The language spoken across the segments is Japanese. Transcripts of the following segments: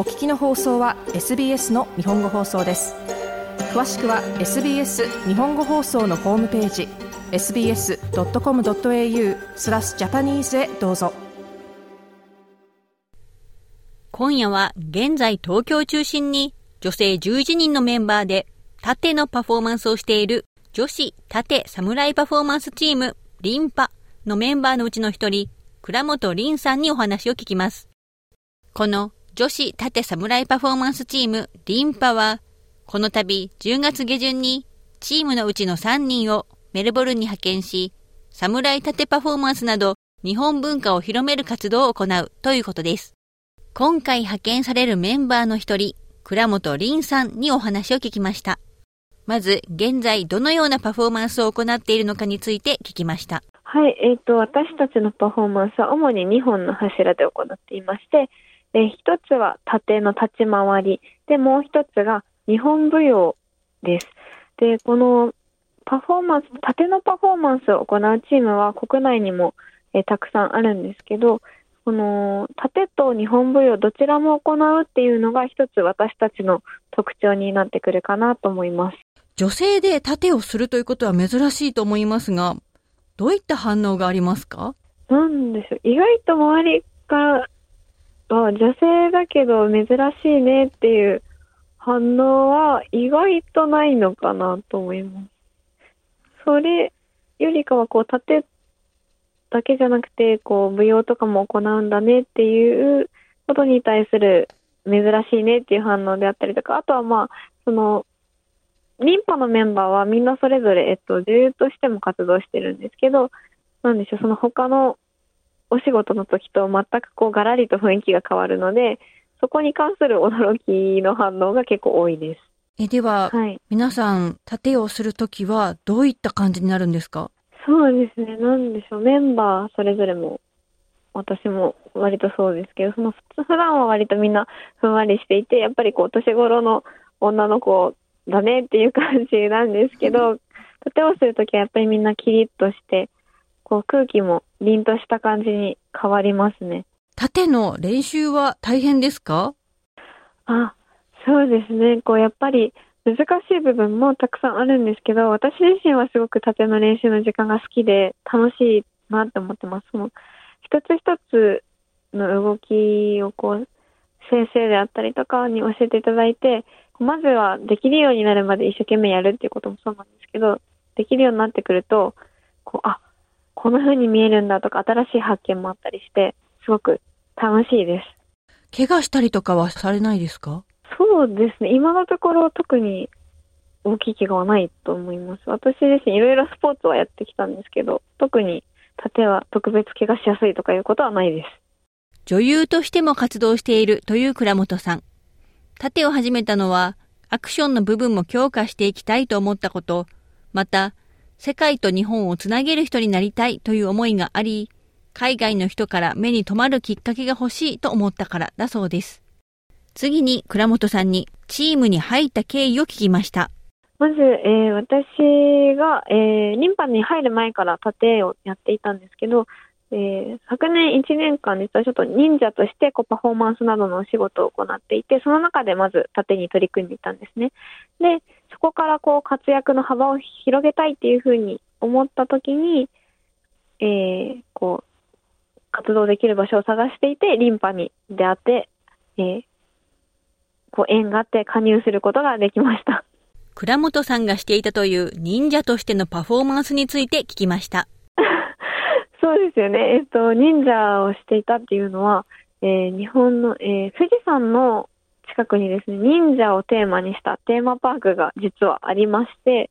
お聞きの放送は SBS の日本語放送です詳しくは SBS 日本語放送のホームページ sbs.com.au スラスジャパニーズへどうぞ今夜は現在東京を中心に女性11人のメンバーで縦のパフォーマンスをしている女子縦侍パフォーマンスチームリンパのメンバーのうちの一人倉本凛さんにお話を聞きます。この女子縦侍パフォーマンスチームリンパは、この度10月下旬にチームのうちの3人をメルボルンに派遣し、侍縦パフォーマンスなど日本文化を広める活動を行うということです。今回派遣されるメンバーの一人、倉本凛さんにお話を聞きました。まず、現在どのようなパフォーマンスを行っているのかについて聞きました。はい、えっ、ー、と、私たちのパフォーマンスは主に2本の柱で行っていまして、で、一つは縦の立ち回り。で、もう一つが日本舞踊です。で、このパフォーマンス、縦のパフォーマンスを行うチームは国内にも、えたくさんあるんですけど、この縦と日本舞踊どちらも行うっていうのが一つ私たちの特徴になってくるかなと思います。女性で盾をするということは珍しいと思いますが、どういった反応がありますか？なんでしょう。意外と周りからあ女性だけど珍しいねっていう反応は意外とないのかなと思います。それよりかはこう盾だけじゃなくてこう舞踊とかも行うんだねっていうことに対する珍しいねっていう反応であったりとか、あとはまあ、その、リンパのメンバーはみんなそれぞれ、えっと、女優としても活動してるんですけど、なんでしょう、その他のお仕事の時と全くこうガラリと雰囲気が変わるので、そこに関する驚きの反応が結構多いです。え、では、はい、皆さん、盾をするときはどういった感じになるんですか？そうですね、なんでしょう、メンバーそれぞれも、私も割とそうですけど、その普段は割とみんなふんわりしていて、やっぱりこう、年頃の女の子だねっていう感じなんですけど、盾をするときはやっぱりみんなキリッとして、こう空気も凛とした感じに変わりますね。縦の練習は大変ですか？あ、そうですね。こうやっぱり難しい部分もたくさんあるんですけど、私自身はすごく縦の練習の時間が好きで楽しいなって思ってます。その一つ一つの動きをこう、先生であったりとかに教えていただいて、まずはできるようになるまで一生懸命やるっていうこともそうなんですけど、できるようになってくると、こう、あ、こんな風に見えるんだとか、新しい発見もあったりして、すごく楽しいです。怪我したりとかはされないですか？そうですね。今のところ特に大きい怪我はないと思います。私自身いろいろスポーツはやってきたんですけど、特に盾は特別怪我しやすいとかいうことはないです。女優としても活動しているという倉本さん。盾を始めたのは、アクションの部分も強化していきたいと思ったこと、また、世界と日本をつなげる人になりたいという思いがあり、海外の人から目に留まるきっかけが欲しいと思ったからだそうです。次に倉本さんにチームに入った経緯を聞きました。まず、えー、私が、えー、リンパに入る前から盾をやっていたんですけど、えー、昨年1年間実はちょっと忍者としてこうパフォーマンスなどのお仕事を行っていて、その中でまず盾に取り組んでいたんですね。で、こからこう活躍の幅を広げたいっていうふうに思った時に、えー、こう、活動できる場所を探していて、リンパに出会って、えー、こう縁があって加入することができました。倉本さんがしていたという忍者としてのパフォーマンスについて聞きました。そうですよね。えっと、忍者をしていたっていうのは、えー、日本の、えー、富士山の近くにですね、忍者をテーマにしたテーマパークが実はありまして、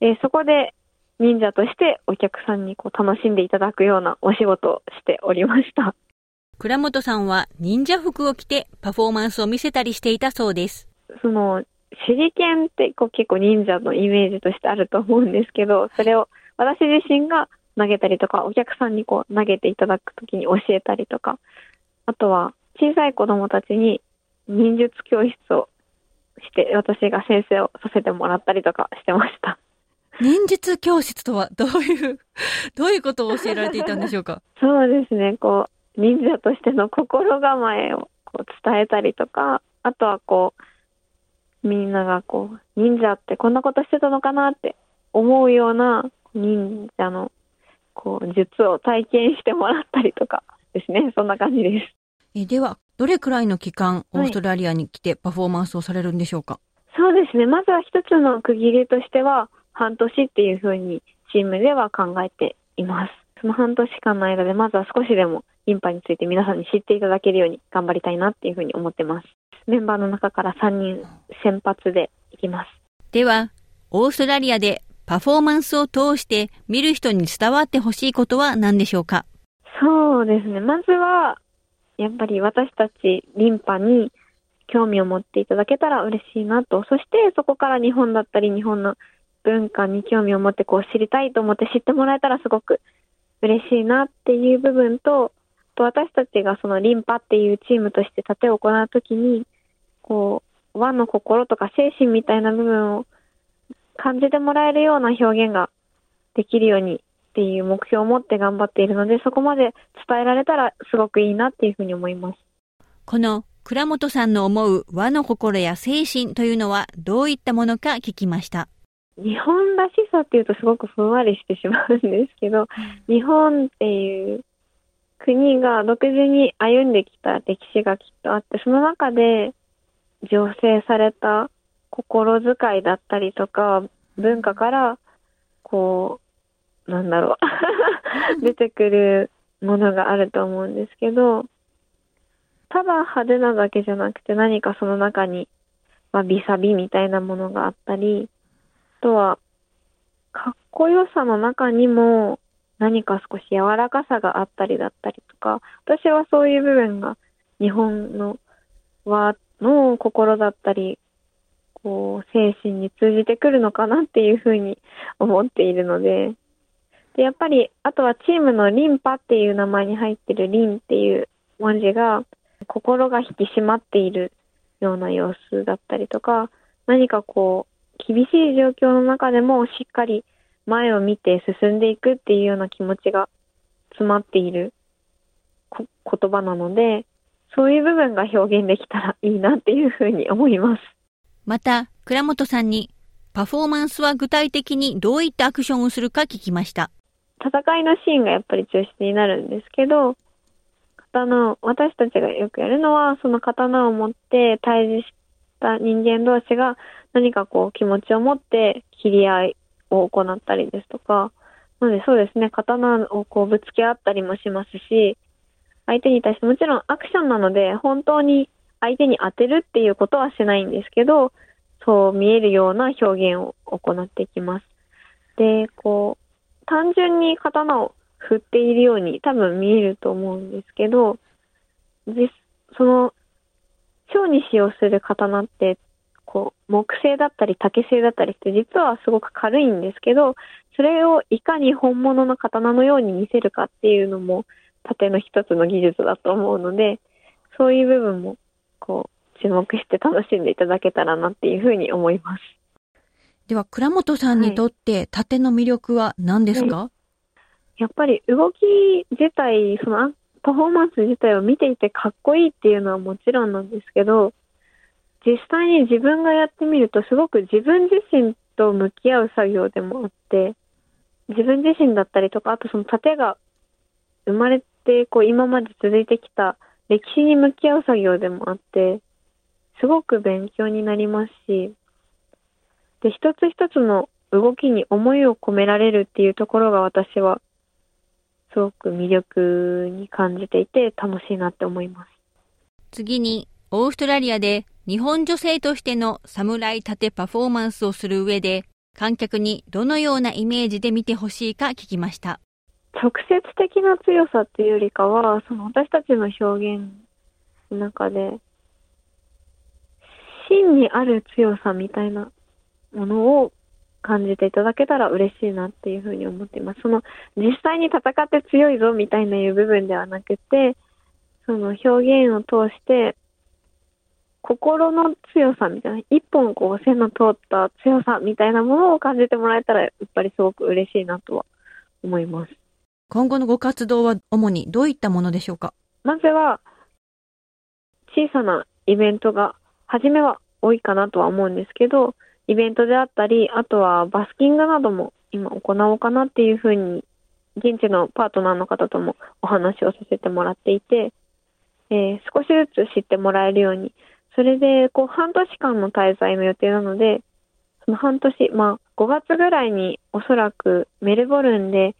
えー、そこで忍者としてお客さんにこう楽しんでいただくようなお仕事をしておりました。倉本さんは忍者服を着てパフォーマンスを見せたりしていたそうです。その、手裏剣ってこう結構忍者のイメージとしてあると思うんですけど、それを私自身が投げたりとか、お客さんにこう投げていただくときに教えたりとか、あとは小さい子供たちに忍術教室をして、私が先生をさせてもらったりとかしてました。忍術教室とはどういう、どういうことを教えられていたんでしょうか？そうですね、こう、忍者としての心構えをこう伝えたりとか、あとはこう、みんながこう、忍者ってこんなことしてたのかなって思うような忍者のこう、術を体験してもらったりとかですね。そんな感じです。えでは、どれくらいの期間、オーストラリアに来てパフォーマンスをされるんでしょうか、そうですね。まずは一つの区切りとしては、半年っていうふうにチームでは考えています。その半年間の間で、まずは少しでもインパについて皆さんに知っていただけるように頑張りたいなっていうふうに思ってます。メンバーの中から3人先発でいきます。では、オーストラリアでパフォーマンスを通して見る人に伝わってほしいことは何でしょうか？そうですね。まずは、やっぱり私たちリンパに興味を持っていただけたら嬉しいなと。そしてそこから日本だったり日本の文化に興味を持ってこう知りたいと思って知ってもらえたらすごく嬉しいなっていう部分と、と私たちがそのリンパっていうチームとして盾を行うときに、こう、和の心とか精神みたいな部分を感じてもらえるような表現ができるようにっていう目標を持って頑張っているので、そこまで伝えられたらすごくいいなっていうふうに思います。この倉本さんの思う和の心や精神というのはどういったものか聞きました。日本らしさっていうとすごくふんわりしてしまうんですけど、日本っていう国が独自に歩んできた歴史がきっとあって、その中で醸成された心遣いだったりとか、文化から、こう、なんだろう。出てくるものがあると思うんですけど、ただ派手なだけじゃなくて何かその中に、わびさびみたいなものがあったり、あとは、かっこよさの中にも何か少し柔らかさがあったりだったりとか、私はそういう部分が日本の和の心だったり、こう、精神に通じてくるのかなっていうふうに思っているので、で、やっぱり、あとはチームのリンパっていう名前に入ってるリンっていう文字が、心が引き締まっているような様子だったりとか、何かこう、厳しい状況の中でもしっかり前を見て進んでいくっていうような気持ちが詰まっている言葉なので、そういう部分が表現できたらいいなっていうふうに思います。また、倉本さんに、パフォーマンスは具体的にどういったアクションをするか聞きました。戦いのシーンがやっぱり中心になるんですけど、刀私たちがよくやるのは、その刀を持って対峙した人間同士が何かこう気持ちを持って切り合いを行ったりですとか、なのでそうですね、刀をこうぶつけ合ったりもしますし、相手に対してもちろんアクションなので本当に相手に当てるっていうことはしないんですけど、そう見えるような表現を行っていきます。で、こう、単純に刀を振っているように多分見えると思うんですけど、実、その、蝶に使用する刀って、こう、木製だったり竹製だったりして実はすごく軽いんですけど、それをいかに本物の刀のように見せるかっていうのも、盾の一つの技術だと思うので、そういう部分もこう、注目して楽しんでいただけたらなっていうふうに思います。では、倉本さんにとって、盾の魅力は何ですか、はい、やっぱり動き自体、そのパフォーマンス自体を見ていてかっこいいっていうのはもちろんなんですけど、実際に自分がやってみるとすごく自分自身と向き合う作業でもあって、自分自身だったりとか、あとその盾が生まれて、こう今まで続いてきた歴史に向き合う作業でもあって、すごく勉強になりますし、で、一つ一つの動きに思いを込められるっていうところが私は、すごく魅力に感じていて楽しいなって思います。次に、オーストラリアで日本女性としての侍盾パフォーマンスをする上で、観客にどのようなイメージで見てほしいか聞きました。直接的な強さっていうよりかは、その私たちの表現の中で、真にある強さみたいなものを感じていただけたら嬉しいなっていうふうに思っています。その実際に戦って強いぞみたいないう部分ではなくて、その表現を通して、心の強さみたいな、一本こう線の通った強さみたいなものを感じてもらえたら、やっぱりすごく嬉しいなとは思います。今後のご活動は主にどういったものでしょうか？まずは、小さなイベントが、初めは多いかなとは思うんですけど、イベントであったり、あとはバスキングなども今行おうかなっていうふうに、現地のパートナーの方ともお話をさせてもらっていて、えー、少しずつ知ってもらえるように、それで、こう、半年間の滞在の予定なので、その半年、まあ、5月ぐらいにおそらくメルボルンで、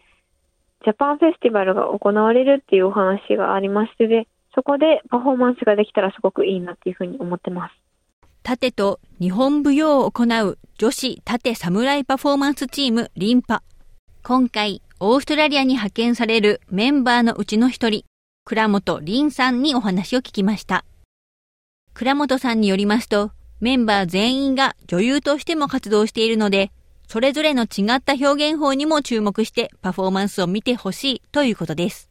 ジャパンフェスティバルが行われるっていうお話がありましてで、そこでパフォーマンスができたらすごくいいなっていうふうに思ってます。盾と日本舞踊を行う女子盾侍パフォーマンスチームリンパ。今回、オーストラリアに派遣されるメンバーのうちの一人、倉本凛さんにお話を聞きました。倉本さんによりますと、メンバー全員が女優としても活動しているので、それぞれの違った表現法にも注目してパフォーマンスを見てほしいということです。